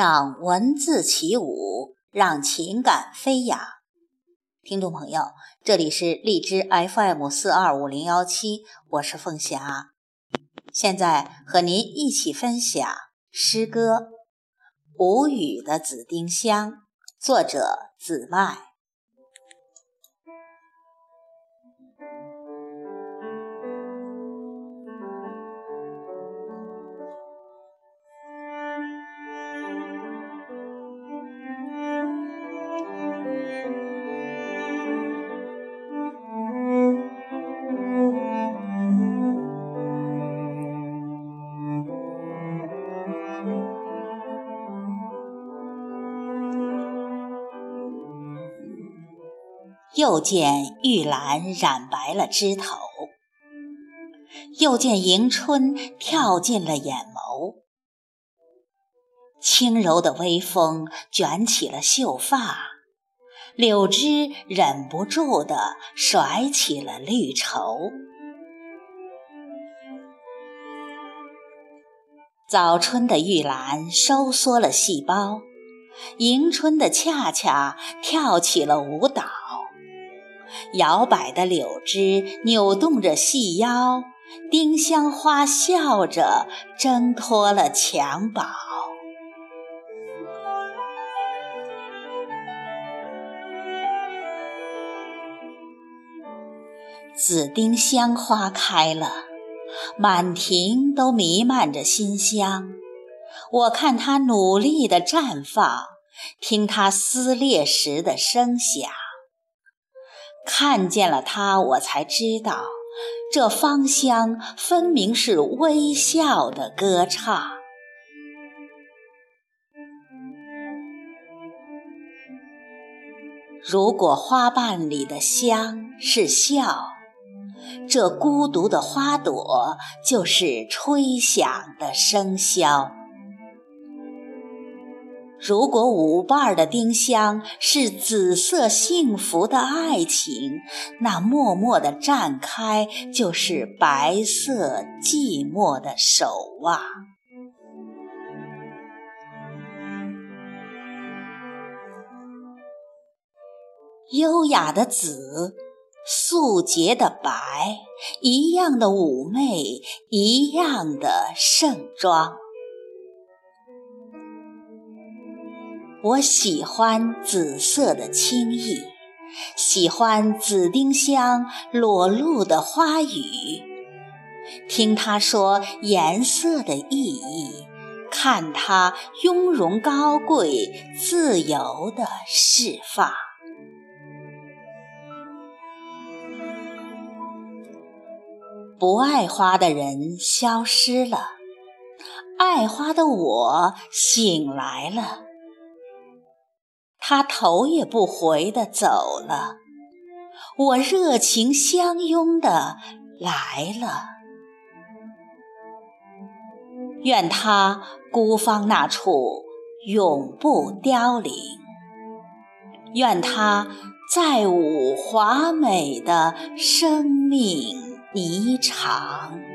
让文字起舞，让情感飞扬。听众朋友，这里是荔枝 FM 四二五零幺七，我是凤霞，现在和您一起分享诗歌《无语的紫丁香》，作者紫麦。又见玉兰染白了枝头，又见迎春跳进了眼眸。轻柔的微风卷起了秀发，柳枝忍不住地甩起了绿绸。早春的玉兰收缩了细胞，迎春的恰恰跳起了舞蹈。摇摆的柳枝扭动着细腰，丁香花笑着挣脱了襁褓。紫丁香花开了，满庭都弥漫着馨香。我看它努力地绽放，听它撕裂时的声响。看见了它，我才知道，这芳香分明是微笑的歌唱。如果花瓣里的香是笑，这孤独的花朵就是吹响的笙箫。如果舞伴的丁香是紫色幸福的爱情，那默默的绽开就是白色寂寞的手袜。优雅的紫，素洁的白，一样的妩媚，一样的盛装。我喜欢紫色的轻易，喜欢紫丁香裸露的花语，听他说颜色的意义，看它雍容高贵、自由的释放。不爱花的人消失了，爱花的我醒来了。他头也不回地走了，我热情相拥的来了。愿他孤芳那处永不凋零，愿他再舞华美的生命霓裳。